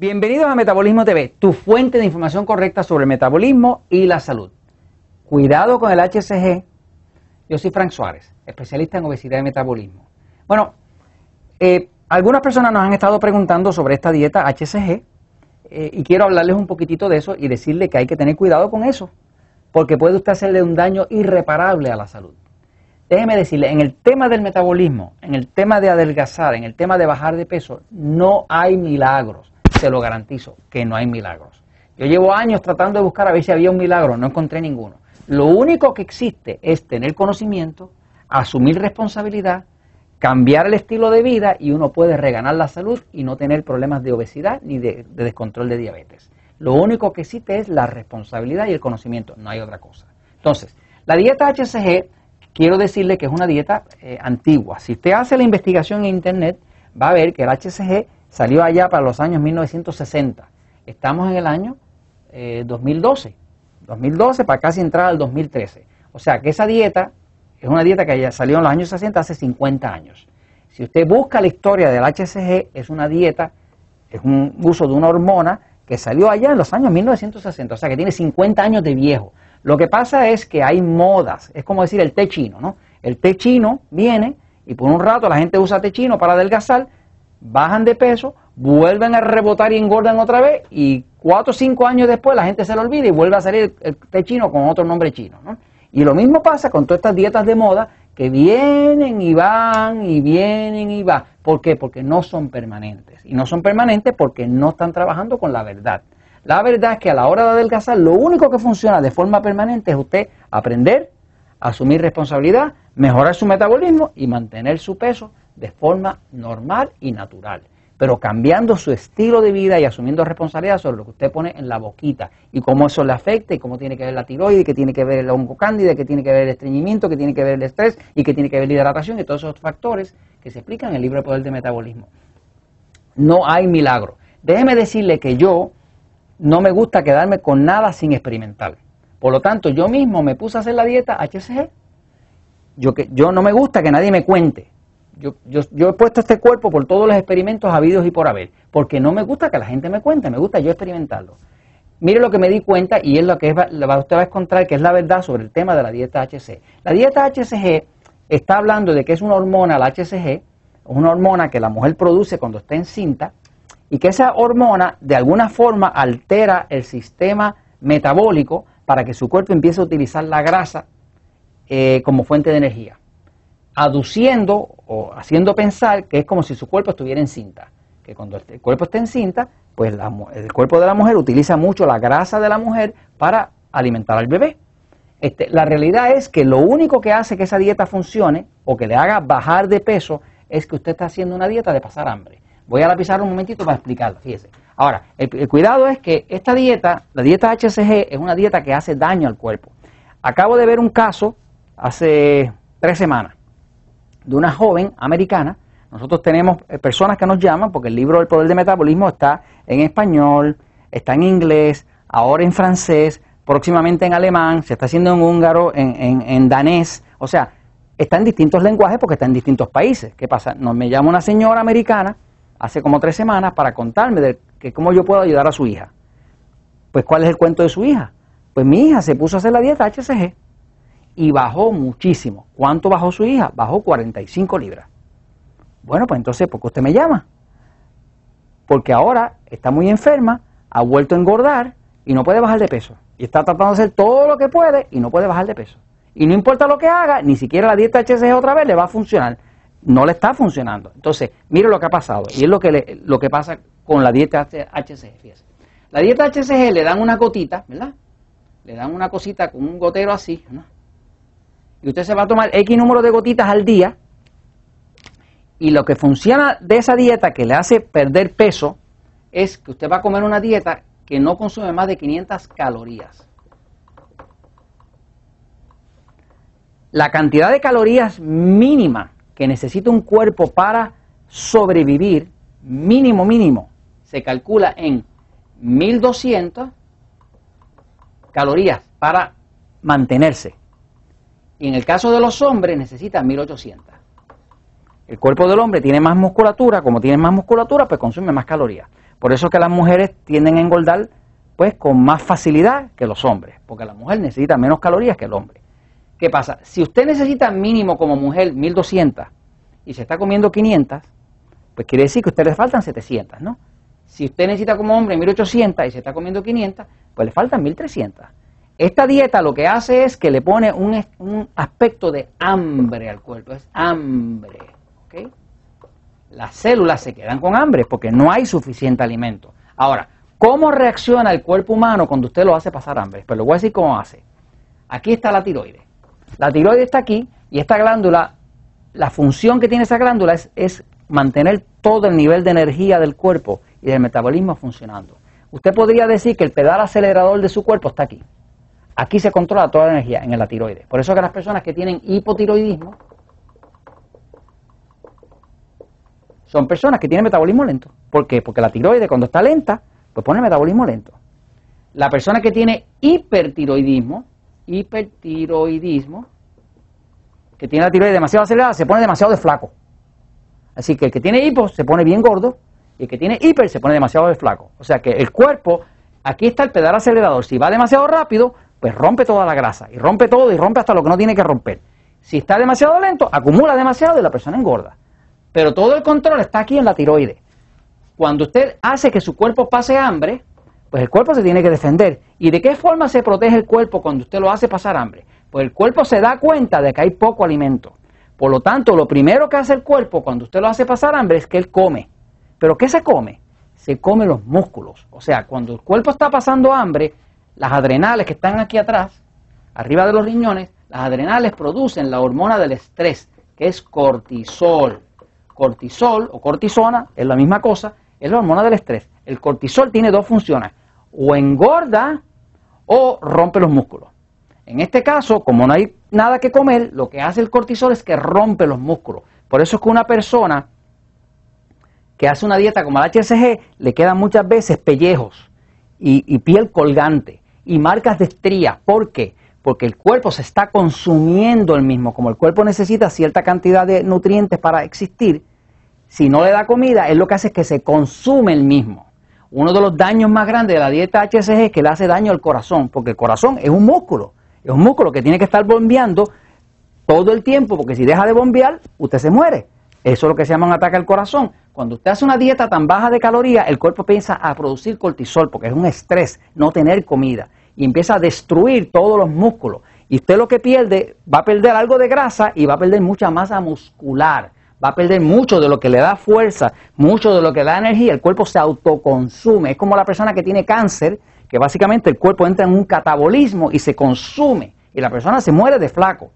Bienvenidos a Metabolismo TV, tu fuente de información correcta sobre el metabolismo y la salud. Cuidado con el HCG. Yo soy Frank Suárez, especialista en obesidad y metabolismo. Bueno, eh, algunas personas nos han estado preguntando sobre esta dieta HCG eh, y quiero hablarles un poquitito de eso y decirle que hay que tener cuidado con eso, porque puede usted hacerle un daño irreparable a la salud. Déjeme decirle, en el tema del metabolismo, en el tema de adelgazar, en el tema de bajar de peso, no hay milagros se lo garantizo que no hay milagros. Yo llevo años tratando de buscar a ver si había un milagro, no encontré ninguno. Lo único que existe es tener conocimiento, asumir responsabilidad, cambiar el estilo de vida y uno puede reganar la salud y no tener problemas de obesidad ni de, descontrol de diabetes. Lo único que existe es la responsabilidad y el conocimiento, no hay otra cosa. Entonces, la dieta HCG, quiero decirle que es una dieta eh, antigua. Si usted hace la investigación en Internet, va a ver que el HCG Salió allá para los años 1960. Estamos en el año 2012. Eh, 2012 para casi entrar al 2013. O sea que esa dieta es una dieta que ya salió en los años 60 hace 50 años. Si usted busca la historia del HCG, es una dieta, es un uso de una hormona que salió allá en los años 1960, o sea que tiene 50 años de viejo. Lo que pasa es que hay modas, es como decir el té chino, ¿no? El té chino viene y por un rato la gente usa té chino para adelgazar, bajan de peso, vuelven a rebotar y engordan otra vez y cuatro o cinco años después la gente se lo olvida y vuelve a salir el té chino con otro nombre chino. Y lo mismo pasa con todas estas dietas de moda que vienen y van y vienen y van. ¿Por qué? Porque no son permanentes. Y no son permanentes porque no están trabajando con la verdad. La verdad es que a la hora de adelgazar lo único que funciona de forma permanente es usted aprender, asumir responsabilidad, mejorar su metabolismo y mantener su peso de forma normal y natural, pero cambiando su estilo de vida y asumiendo responsabilidad sobre lo que usted pone en la boquita y cómo eso le afecta y cómo tiene que ver la tiroides, que tiene que ver el hongo cándida, que tiene que ver el estreñimiento, que tiene que ver el estrés y que tiene que ver la hidratación y todos esos factores que se explican en el libro de poder de metabolismo. No hay milagro. Déjeme decirle que yo no me gusta quedarme con nada sin experimentar. Por lo tanto, yo mismo me puse a hacer la dieta HCG. Yo, que, yo no me gusta que nadie me cuente. Yo, he puesto este cuerpo por todos los experimentos habidos y por haber, porque no me gusta que la gente me cuente, me gusta yo experimentarlo. Mire lo que me di cuenta y es lo que usted va a encontrar que es la verdad sobre el tema de la dieta HCG. La dieta HCG está hablando de que es una hormona, la HCG, una hormona que la mujer produce cuando está encinta y que esa hormona de alguna forma altera el sistema metabólico para que su cuerpo empiece a utilizar la grasa eh, como fuente de energía aduciendo o haciendo pensar que es como si su cuerpo estuviera en cinta. Que cuando el cuerpo está en cinta, pues el cuerpo de la mujer utiliza mucho la grasa de la mujer para alimentar al bebé. Este, la realidad es que lo único que hace que esa dieta funcione o que le haga bajar de peso es que usted está haciendo una dieta de pasar hambre. Voy a la un momentito para explicarlo, fíjese. Ahora, el, cuidado es que esta dieta, la dieta HCG, es una dieta que hace daño al cuerpo. Acabo de ver un caso hace tres semanas de una joven americana. Nosotros tenemos eh, personas que nos llaman porque el libro del poder de metabolismo está en español, está en inglés, ahora en francés, próximamente en alemán, se está haciendo en húngaro, en, danés, o sea, está en distintos lenguajes porque está en distintos países. ¿Qué pasa? Nos me llama una señora americana hace como tres semanas para contarme de que cómo yo puedo ayudar a su hija. Pues ¿cuál es el cuento de su hija? Pues mi hija se puso a hacer la dieta HCG y bajó muchísimo. ¿Cuánto bajó su hija? Bajó 45 libras. Bueno, pues entonces, ¿por qué usted me llama? Porque ahora está muy enferma, ha vuelto a engordar y no puede bajar de peso. Y está tratando de hacer todo lo que puede y no puede bajar de peso. Y no importa lo que haga, ni siquiera la dieta HCG otra vez le va a funcionar. No le está funcionando. Entonces, mire lo que ha pasado. Y es lo que, lo que pasa con la dieta HCG. Fíjese. La dieta HCG le dan una gotita, ¿verdad? Le dan una cosita con un gotero así, ¿no? Y usted se va a tomar X número de gotitas al día, y lo que funciona de esa dieta que le hace perder peso es que usted va a comer una dieta que no consume más de 500 calorías. La cantidad de calorías mínima que necesita un cuerpo para sobrevivir, mínimo, mínimo, se calcula en 1200 calorías para mantenerse. Y en el caso de los hombres necesitan 1800. El cuerpo del hombre tiene más musculatura, como tiene más musculatura, pues consume más calorías. Por eso que las mujeres tienden a engordar pues con más facilidad que los hombres, porque la mujer necesita menos calorías que el hombre. ¿Qué pasa? Si usted necesita mínimo como mujer 1200 y se está comiendo 500, pues quiere decir que a usted le faltan 700, ¿no? Si usted necesita como hombre 1800 y se está comiendo 500, pues le faltan 1300. Esta dieta lo que hace es que le pone un, un aspecto de hambre al cuerpo, es hambre, ¿ok? Las células se quedan con hambre porque no hay suficiente alimento. Ahora, ¿cómo reacciona el cuerpo humano cuando usted lo hace pasar hambre? Pues le voy a decir cómo hace. Aquí está la tiroides. La tiroides está aquí y esta glándula, la función que tiene esa glándula es, mantener todo el nivel de energía del cuerpo y del metabolismo funcionando. Usted podría decir que el pedal acelerador de su cuerpo está aquí. Aquí se controla toda la energía en la tiroides. Por eso que las personas que tienen hipotiroidismo son personas que tienen metabolismo lento. ¿Por qué? Porque la tiroides cuando está lenta, pues pone metabolismo lento. La persona que tiene hipertiroidismo hipertiroidismo, que tiene la tiroides demasiado acelerada, se pone demasiado de flaco. Así que el que tiene hipo se pone bien gordo y el que tiene hiper se pone demasiado de flaco. O sea que el cuerpo, aquí está el pedal acelerador. Si va demasiado rápido, pues rompe toda la grasa y rompe todo y rompe hasta lo que no tiene que romper. Si está demasiado lento, acumula demasiado y la persona engorda. Pero todo el control está aquí en la tiroides. Cuando usted hace que su cuerpo pase hambre, pues el cuerpo se tiene que defender. ¿Y de qué forma se protege el cuerpo cuando usted lo hace pasar hambre? Pues el cuerpo se da cuenta de que hay poco alimento. Por lo tanto, lo primero que hace el cuerpo cuando usted lo hace pasar hambre es que él come. ¿Pero qué se come? Se come los músculos. O sea, cuando el cuerpo está pasando hambre, las adrenales que están aquí atrás, arriba de los riñones, las adrenales producen la hormona del estrés, que es cortisol. Cortisol o cortisona es la misma cosa, es la hormona del estrés. El cortisol tiene dos funciones o engorda o rompe los músculos. En este caso, como no hay nada que comer, lo que hace el cortisol es que rompe los músculos. Por eso es que una persona que hace una dieta como la HSG le quedan muchas veces pellejos y, piel colgante y marcas de estría. ¿Por qué? Porque el cuerpo se está consumiendo el mismo. Como el cuerpo necesita cierta cantidad de nutrientes para existir, si no le da comida, es lo que hace es que se consume el mismo. Uno de los daños más grandes de la dieta HSG es que le hace daño al corazón, porque el corazón es un músculo, es un músculo que tiene que estar bombeando todo el tiempo, porque si deja de bombear, usted se muere. Eso es lo que se llama un ataque al corazón. Cuando usted hace una dieta tan baja de calorías, el cuerpo piensa a producir cortisol, porque es un estrés no tener comida, y empieza a destruir todos los músculos. Y usted lo que pierde, va a perder algo de grasa y va a perder mucha masa muscular va a perder mucho de lo que le da fuerza, mucho de lo que le da energía, el cuerpo se autoconsume. Es como la persona que tiene cáncer, que básicamente el cuerpo entra en un catabolismo y se consume, y la persona se muere de flaco.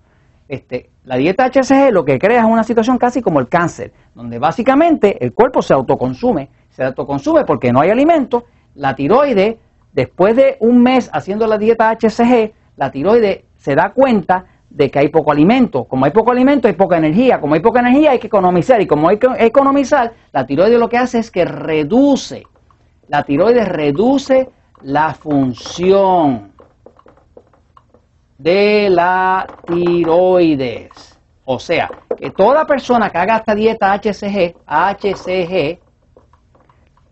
Este, la dieta HCG lo que crea es una situación casi como el cáncer, donde básicamente el cuerpo se autoconsume, se autoconsume porque no hay alimento, la tiroide, después de un mes haciendo la dieta HCG, la tiroide se da cuenta de que hay poco alimento. Como hay poco alimento, hay poca energía. Como hay poca energía, hay que economizar. Y como hay que economizar, la tiroides lo que hace es que reduce. La tiroides reduce la función de la tiroides. O sea, que toda persona que haga esta dieta HCG, HCG,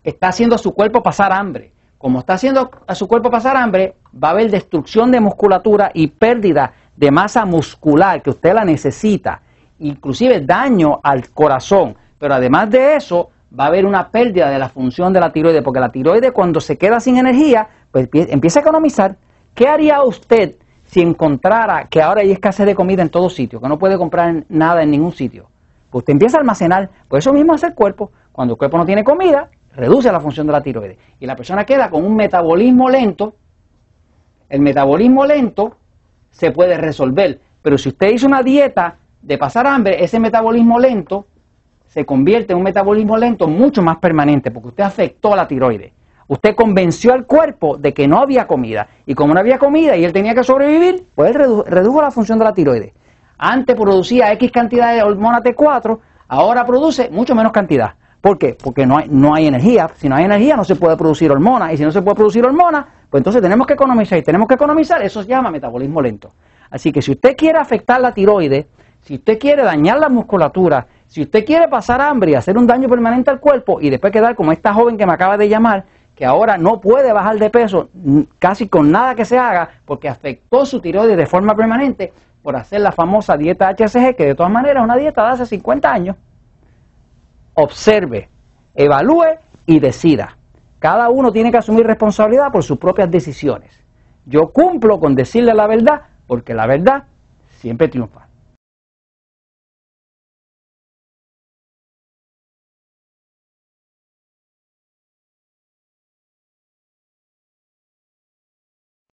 está haciendo a su cuerpo pasar hambre. Como está haciendo a su cuerpo pasar hambre, va a haber destrucción de musculatura y pérdida de masa muscular que usted la necesita, inclusive daño al corazón, pero además de eso va a haber una pérdida de la función de la tiroides, porque la tiroides cuando se queda sin energía, pues empieza a economizar. ¿Qué haría usted si encontrara que ahora hay escasez de comida en todo sitio, que no puede comprar nada en ningún sitio? Pues usted empieza a almacenar, pues eso mismo hace el cuerpo. Cuando el cuerpo no tiene comida, reduce la función de la tiroides. Y la persona queda con un metabolismo lento. El metabolismo lento se puede resolver. Pero si usted hizo una dieta de pasar hambre, ese metabolismo lento se convierte en un metabolismo lento mucho más permanente, porque usted afectó a la tiroides. Usted convenció al cuerpo de que no había comida. Y como no había comida y él tenía que sobrevivir, pues él redujo, la función de la tiroides. Antes producía X cantidad de hormona T4, ahora produce mucho menos cantidad. ¿Por qué? Porque no hay, no hay energía. Si no hay energía no se puede producir hormona. Y si no se puede producir hormona, pues entonces tenemos que economizar. Y tenemos que economizar, eso se llama metabolismo lento. Así que si usted quiere afectar la tiroides, si usted quiere dañar la musculatura, Si usted quiere pasar hambre y hacer un daño permanente al cuerpo y después quedar como esta joven que me acaba de llamar, que ahora no puede bajar de peso casi con nada que se haga porque afectó su tiroides de forma permanente por hacer la famosa dieta HCG, que de todas maneras es una dieta de hace 50 años. Observe, evalúe y decida. Cada uno tiene que asumir responsabilidad por sus propias decisiones. Yo cumplo con decirle la verdad porque la verdad siempre triunfa.